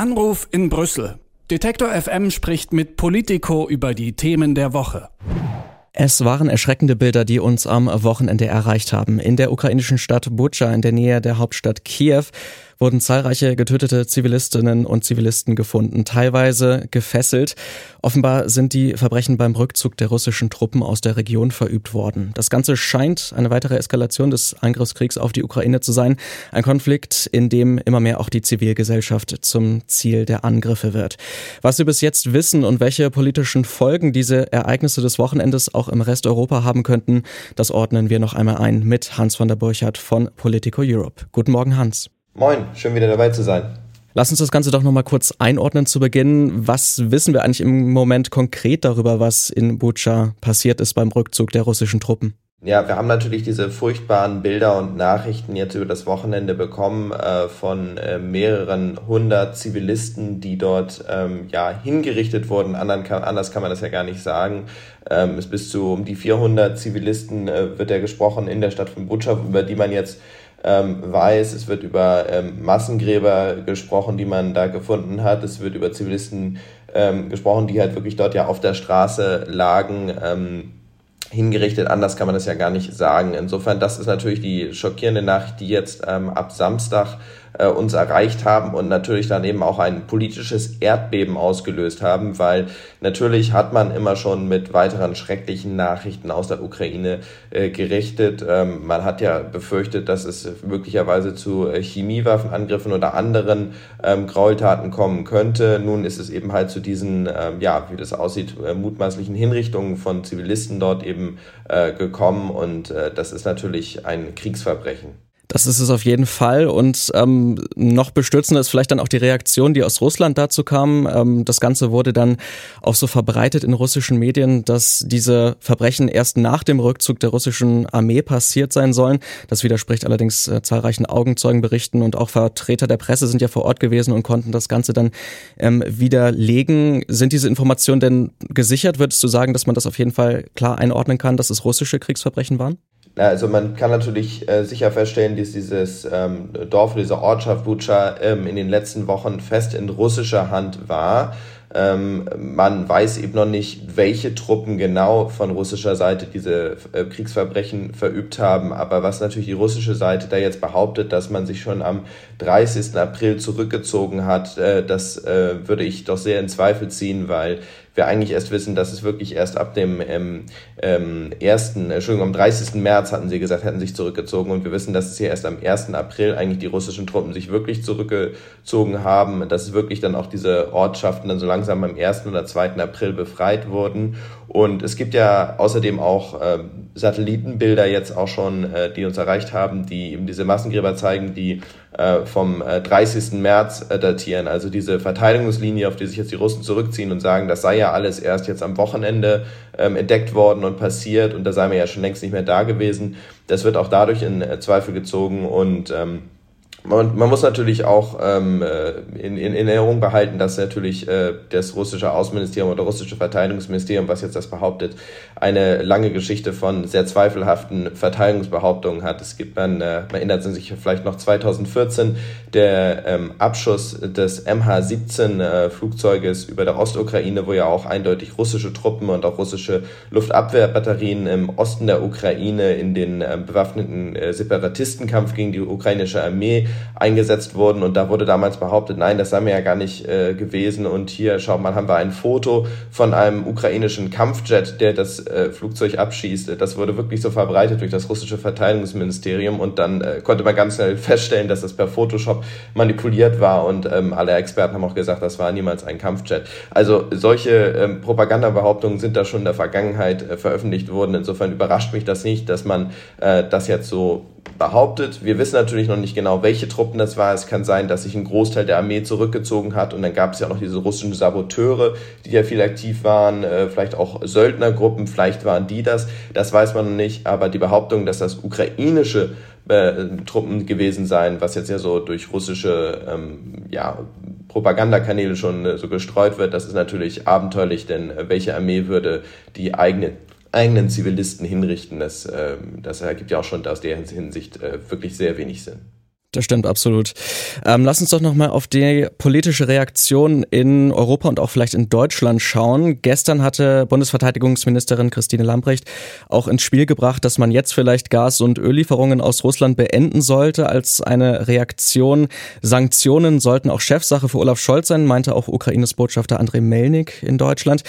Anruf in Brüssel. Detektor FM spricht mit Politico über die Themen der Woche. Es waren erschreckende Bilder, die uns am Wochenende erreicht haben. In der ukrainischen Stadt Bucha in der Nähe der Hauptstadt Kiew wurden zahlreiche getötete Zivilistinnen und Zivilisten gefunden, teilweise gefesselt. Offenbar sind die Verbrechen beim Rückzug der russischen Truppen aus der Region verübt worden. Das Ganze scheint eine weitere Eskalation des Angriffskriegs auf die Ukraine zu sein. Ein Konflikt, in dem immer mehr auch die Zivilgesellschaft zum Ziel der Angriffe wird. Was wir bis jetzt wissen und welche politischen Folgen diese Ereignisse des Wochenendes auch im Rest Europa haben könnten, das ordnen wir noch einmal ein mit Hans von der Burchardt von Politico Europe. Guten Morgen, Hans. Moin, schön wieder dabei zu sein. Lass uns das Ganze doch nochmal kurz einordnen zu Beginn. Was wissen wir eigentlich im Moment konkret darüber, was in Bucha passiert ist beim Rückzug der russischen Truppen? Ja, wir haben natürlich diese furchtbaren Bilder und Nachrichten jetzt über das Wochenende bekommen äh, von äh, mehreren hundert Zivilisten, die dort ähm, ja hingerichtet wurden. Andern kann, anders kann man das ja gar nicht sagen. Ähm, es bis zu um die 400 Zivilisten äh, wird ja gesprochen in der Stadt von Bucha, über die man jetzt ähm, weiß. Es wird über ähm, Massengräber gesprochen, die man da gefunden hat. Es wird über Zivilisten ähm, gesprochen, die halt wirklich dort ja auf der Straße lagen. Ähm, hingerichtet, anders kann man das ja gar nicht sagen. Insofern, das ist natürlich die schockierende Nachricht, die jetzt ähm, ab Samstag äh, uns erreicht haben und natürlich dann eben auch ein politisches Erdbeben ausgelöst haben, weil natürlich hat man immer schon mit weiteren schrecklichen Nachrichten aus der Ukraine äh, gerichtet. Ähm, man hat ja befürchtet, dass es möglicherweise zu äh, Chemiewaffenangriffen oder anderen ähm, Gräueltaten kommen könnte. Nun ist es eben halt zu diesen, ähm, ja, wie das aussieht, äh, mutmaßlichen Hinrichtungen von Zivilisten dort eben äh, gekommen und das ist natürlich ein Kriegsverbrechen. Das ist es auf jeden Fall. Und ähm, noch bestürzender ist vielleicht dann auch die Reaktion, die aus Russland dazu kam. Ähm, das Ganze wurde dann auch so verbreitet in russischen Medien, dass diese Verbrechen erst nach dem Rückzug der russischen Armee passiert sein sollen. Das widerspricht allerdings äh, zahlreichen Augenzeugenberichten und auch Vertreter der Presse sind ja vor Ort gewesen und konnten das Ganze dann ähm, widerlegen. Sind diese Informationen denn gesichert? Würdest du sagen, dass man das auf jeden Fall klar einordnen kann, dass es russische Kriegsverbrechen waren? Also man kann natürlich äh, sicher feststellen, dass dieses ähm, Dorf, diese Ortschaft Bucha ähm, in den letzten Wochen fest in russischer Hand war. Ähm, man weiß eben noch nicht, welche Truppen genau von russischer Seite diese äh, Kriegsverbrechen verübt haben. Aber was natürlich die russische Seite da jetzt behauptet, dass man sich schon am 30. April zurückgezogen hat, äh, das äh, würde ich doch sehr in Zweifel ziehen, weil wir eigentlich erst wissen, dass es wirklich erst ab dem ähm, ähm, 1., Entschuldigung, am 30. März hatten sie gesagt, hätten sich zurückgezogen und wir wissen, dass es hier erst am 1. April eigentlich die russischen Truppen sich wirklich zurückgezogen haben, dass es wirklich dann auch diese Ortschaften dann so langsam am 1. oder 2. April befreit wurden und es gibt ja außerdem auch äh, Satellitenbilder jetzt auch schon, äh, die uns erreicht haben, die eben diese Massengräber zeigen, die äh, vom äh, 30. März äh, datieren. Also diese Verteidigungslinie, auf die sich jetzt die Russen zurückziehen und sagen, das sei ja alles erst jetzt am Wochenende ähm, entdeckt worden und passiert und da sei man ja schon längst nicht mehr da gewesen. Das wird auch dadurch in äh, Zweifel gezogen und ähm, man, man muss natürlich auch ähm, äh, in, in, in Erinnerung behalten, dass natürlich äh, das russische Außenministerium oder russische Verteidigungsministerium, was jetzt das behauptet, eine lange Geschichte von sehr zweifelhaften Verteidigungsbehauptungen hat. Es gibt, man, äh, man erinnert sich vielleicht noch 2014, der ähm, Abschuss des MH17 äh, über der Ostukraine, wo ja auch eindeutig russische Truppen und auch russische Luftabwehrbatterien im Osten der Ukraine in den äh, bewaffneten äh, Separatistenkampf gegen die ukrainische Armee eingesetzt wurden. Und da wurde damals behauptet, nein, das sei mir ja gar nicht äh, gewesen. Und hier, schaut mal, haben wir ein Foto von einem ukrainischen Kampfjet, der das äh, Flugzeug abschießt. Das wurde wirklich so verbreitet durch das russische Verteidigungsministerium. Und dann äh, konnte man ganz schnell feststellen, dass das per Photoshop manipuliert war. Und ähm, alle Experten haben auch gesagt, das war niemals ein Kampfjet. Also solche ähm, Propagandabehauptungen sind da schon in der Vergangenheit äh, veröffentlicht worden. Insofern überrascht mich das nicht, dass man äh, das jetzt so behauptet. Wir wissen natürlich noch nicht genau, welche Truppen das war. Es kann sein, dass sich ein Großteil der Armee zurückgezogen hat und dann gab es ja auch noch diese russischen Saboteure, die ja viel aktiv waren, äh, vielleicht auch Söldnergruppen, vielleicht waren die das. Das weiß man noch nicht, aber die Behauptung, dass das ukrainische äh, Truppen gewesen seien, was jetzt ja so durch russische ähm, ja, Propagandakanäle schon äh, so gestreut wird, das ist natürlich abenteuerlich, denn welche Armee würde die eigene eigenen Zivilisten hinrichten, das, äh, das ergibt ja auch schon aus der Hinsicht äh, wirklich sehr wenig Sinn. Das stimmt absolut. Ähm, lass uns doch nochmal auf die politische Reaktion in Europa und auch vielleicht in Deutschland schauen. Gestern hatte Bundesverteidigungsministerin Christine Lambrecht auch ins Spiel gebracht, dass man jetzt vielleicht Gas- und Öllieferungen aus Russland beenden sollte als eine Reaktion. Sanktionen sollten auch Chefsache für Olaf Scholz sein, meinte auch Ukraines Botschafter Andrei Melnik in Deutschland.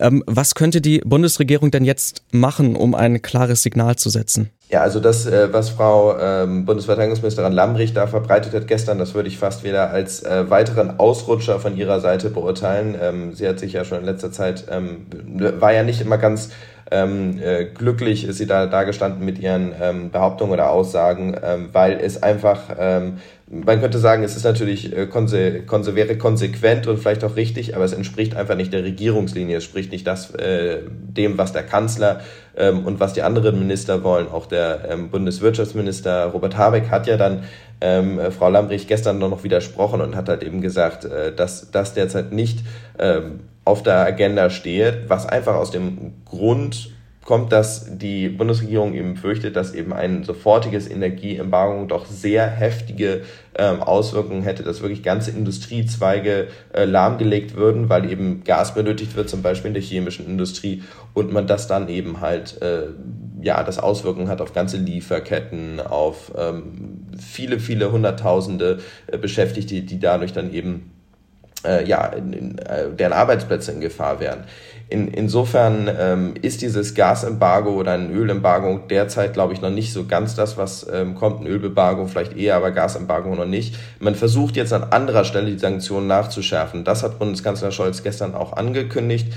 Ähm, was könnte die Bundesregierung denn jetzt machen, um ein klares Signal zu setzen? Ja, also das, äh, was Frau ähm, Bundesverteidigungsministerin Lambrecht da verbreitet hat gestern, das würde ich fast wieder als äh, weiteren Ausrutscher von ihrer Seite beurteilen. Ähm, sie hat sich ja schon in letzter Zeit, ähm, war ja nicht immer ganz äh, glücklich, ist sie da dagestanden mit ihren Behauptungen oder Aussagen, weil es einfach man könnte sagen, es ist natürlich äh, konse, konse, wäre konsequent und vielleicht auch richtig, aber es entspricht einfach nicht der Regierungslinie. Es spricht nicht das, äh, dem, was der Kanzler ähm, und was die anderen Minister wollen. Auch der ähm, Bundeswirtschaftsminister Robert Habeck hat ja dann ähm, äh, Frau Lambrich gestern noch widersprochen und hat halt eben gesagt, äh, dass das derzeit nicht ähm, auf der Agenda steht, was einfach aus dem Grund kommt, dass die Bundesregierung eben fürchtet, dass eben ein sofortiges Energieembargo doch sehr heftige ähm, Auswirkungen hätte, dass wirklich ganze Industriezweige äh, lahmgelegt würden, weil eben Gas benötigt wird, zum Beispiel in der chemischen Industrie, und man das dann eben halt, äh, ja, das Auswirkungen hat auf ganze Lieferketten, auf ähm, viele, viele Hunderttausende äh, Beschäftigte, die dadurch dann eben äh, ja, in, in, äh, deren Arbeitsplätze in Gefahr wären. In, insofern ähm, ist dieses Gasembargo oder ein Ölembargo derzeit, glaube ich, noch nicht so ganz das, was ähm, kommt. Ein Ölembargo vielleicht eher, aber Gasembargo noch nicht. Man versucht jetzt an anderer Stelle die Sanktionen nachzuschärfen. Das hat Bundeskanzler Scholz gestern auch angekündigt.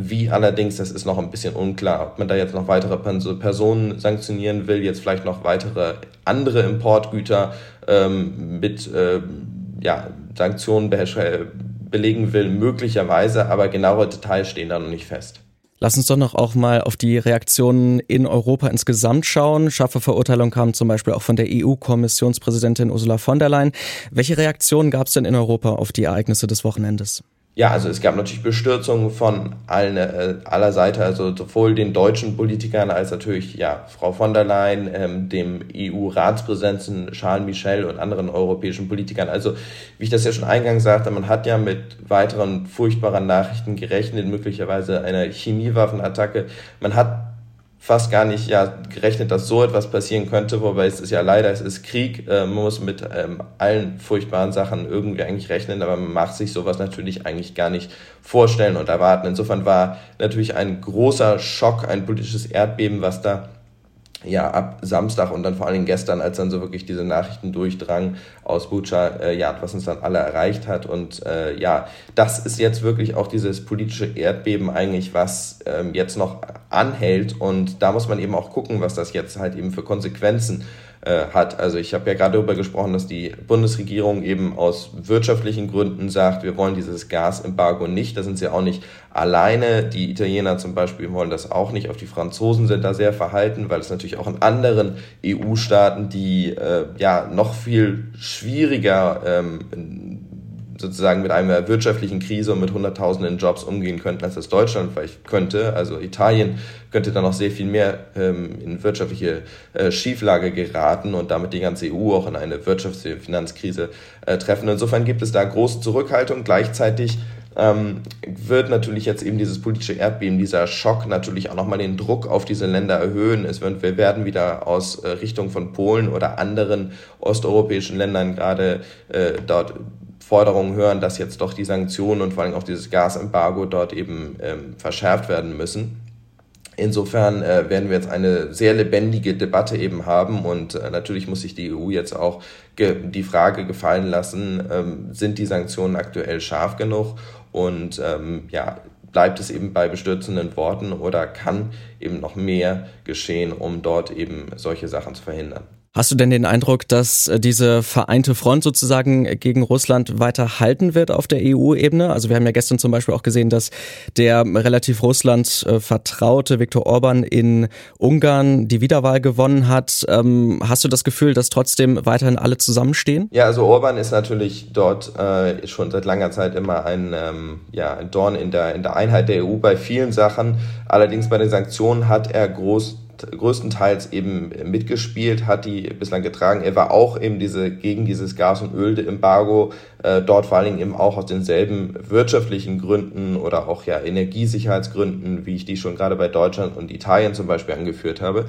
Wie allerdings, das ist noch ein bisschen unklar, ob man da jetzt noch weitere Personen sanktionieren will, jetzt vielleicht noch weitere andere Importgüter ähm, mit äh, ja, Sanktionen belegen will, möglicherweise, aber genaue Details stehen da noch nicht fest. Lass uns doch noch auch mal auf die Reaktionen in Europa insgesamt schauen. Scharfe Verurteilung kam zum Beispiel auch von der EU-Kommissionspräsidentin Ursula von der Leyen. Welche Reaktionen gab es denn in Europa auf die Ereignisse des Wochenendes? Ja, also es gab natürlich Bestürzungen von allen, äh, aller Seite, also sowohl den deutschen Politikern als natürlich ja Frau von der Leyen, ähm, dem EU-Ratspräsidenten Charles Michel und anderen europäischen Politikern. Also wie ich das ja schon eingangs sagte, man hat ja mit weiteren furchtbaren Nachrichten gerechnet, möglicherweise einer Chemiewaffenattacke. Man hat fast gar nicht ja, gerechnet, dass so etwas passieren könnte, wobei es ist ja leider, es ist Krieg, äh, man muss mit ähm, allen furchtbaren Sachen irgendwie eigentlich rechnen, aber man macht sich sowas natürlich eigentlich gar nicht vorstellen und erwarten. Insofern war natürlich ein großer Schock, ein politisches Erdbeben, was da ja, ab Samstag und dann vor allen Dingen gestern, als dann so wirklich diese Nachrichten durchdrangen aus Bucha, äh, ja, was uns dann alle erreicht hat. Und äh, ja, das ist jetzt wirklich auch dieses politische Erdbeben eigentlich, was ähm, jetzt noch anhält. Und da muss man eben auch gucken, was das jetzt halt eben für Konsequenzen äh, hat. Also ich habe ja gerade darüber gesprochen, dass die Bundesregierung eben aus wirtschaftlichen Gründen sagt, wir wollen dieses Gasembargo nicht. Da sind sie auch nicht alleine. Die Italiener zum Beispiel wollen das auch nicht. Auch die Franzosen sind da sehr verhalten, weil es natürlich auch in anderen EU-Staaten, die äh, ja noch viel schwieriger ähm, sozusagen mit einer wirtschaftlichen Krise und mit hunderttausenden Jobs umgehen könnten, als das Deutschland vielleicht könnte. Also Italien könnte dann noch sehr viel mehr ähm, in wirtschaftliche äh, Schieflage geraten und damit die ganze EU auch in eine wirtschaftliche Finanzkrise äh, treffen. Insofern gibt es da große Zurückhaltung. Gleichzeitig ähm, wird natürlich jetzt eben dieses politische Erdbeben, dieser Schock natürlich auch nochmal den Druck auf diese Länder erhöhen. Es wird, wir werden wieder aus äh, Richtung von Polen oder anderen osteuropäischen Ländern gerade äh, dort Forderungen hören, dass jetzt doch die Sanktionen und vor allem auch dieses Gasembargo dort eben ähm, verschärft werden müssen. Insofern äh, werden wir jetzt eine sehr lebendige Debatte eben haben und äh, natürlich muss sich die EU jetzt auch die Frage gefallen lassen, ähm, sind die Sanktionen aktuell scharf genug und ähm, ja, bleibt es eben bei bestürzenden Worten oder kann eben noch mehr geschehen, um dort eben solche Sachen zu verhindern? Hast du denn den Eindruck, dass äh, diese vereinte Front sozusagen gegen Russland weiter halten wird auf der EU-Ebene? Also wir haben ja gestern zum Beispiel auch gesehen, dass der relativ Russland äh, vertraute Viktor Orban in Ungarn die Wiederwahl gewonnen hat. Ähm, hast du das Gefühl, dass trotzdem weiterhin alle zusammenstehen? Ja, also Orban ist natürlich dort äh, schon seit langer Zeit immer ein, ähm, ja, ein Dorn in der, in der Einheit der EU bei vielen Sachen. Allerdings bei den Sanktionen hat er groß größtenteils eben mitgespielt, hat die bislang getragen. Er war auch eben diese, gegen dieses Gas- und Ölembargo, äh, dort vor allen Dingen eben auch aus denselben wirtschaftlichen Gründen oder auch ja Energiesicherheitsgründen, wie ich die schon gerade bei Deutschland und Italien zum Beispiel angeführt habe.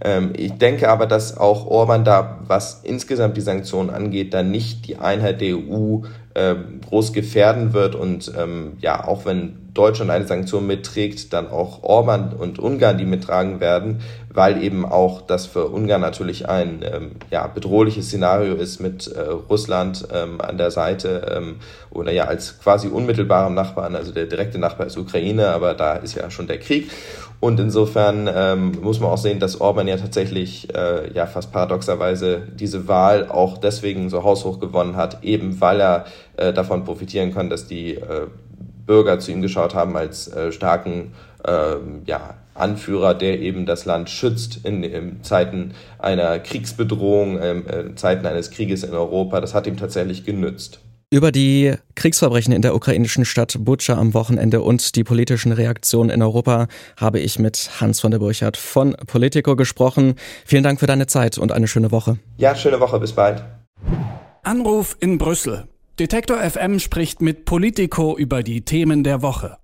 Ähm, ich denke aber, dass auch Orban da, was insgesamt die Sanktionen angeht, da nicht die Einheit der EU äh, groß gefährden wird und ähm, ja, auch wenn Deutschland eine Sanktion mitträgt, dann auch Orban und Ungarn die mittragen werden, weil eben auch das für Ungarn natürlich ein ähm, ja, bedrohliches Szenario ist mit äh, Russland ähm, an der Seite ähm, oder ja als quasi unmittelbarem Nachbarn, also der direkte Nachbar ist Ukraine, aber da ist ja schon der Krieg. Und insofern ähm, muss man auch sehen, dass Orban ja tatsächlich äh, ja fast paradoxerweise diese Wahl auch deswegen so haushoch gewonnen hat, eben weil er äh, davon profitieren kann, dass die äh, Bürger zu ihm geschaut haben als äh, starken äh, ja, Anführer, der eben das Land schützt in, in Zeiten einer Kriegsbedrohung, ähm, äh, Zeiten eines Krieges in Europa. Das hat ihm tatsächlich genützt. Über die Kriegsverbrechen in der ukrainischen Stadt Butscha am Wochenende und die politischen Reaktionen in Europa habe ich mit Hans von der Burchardt von Politico gesprochen. Vielen Dank für deine Zeit und eine schöne Woche. Ja, schöne Woche, bis bald. Anruf in Brüssel. Detektor FM spricht mit Politico über die Themen der Woche.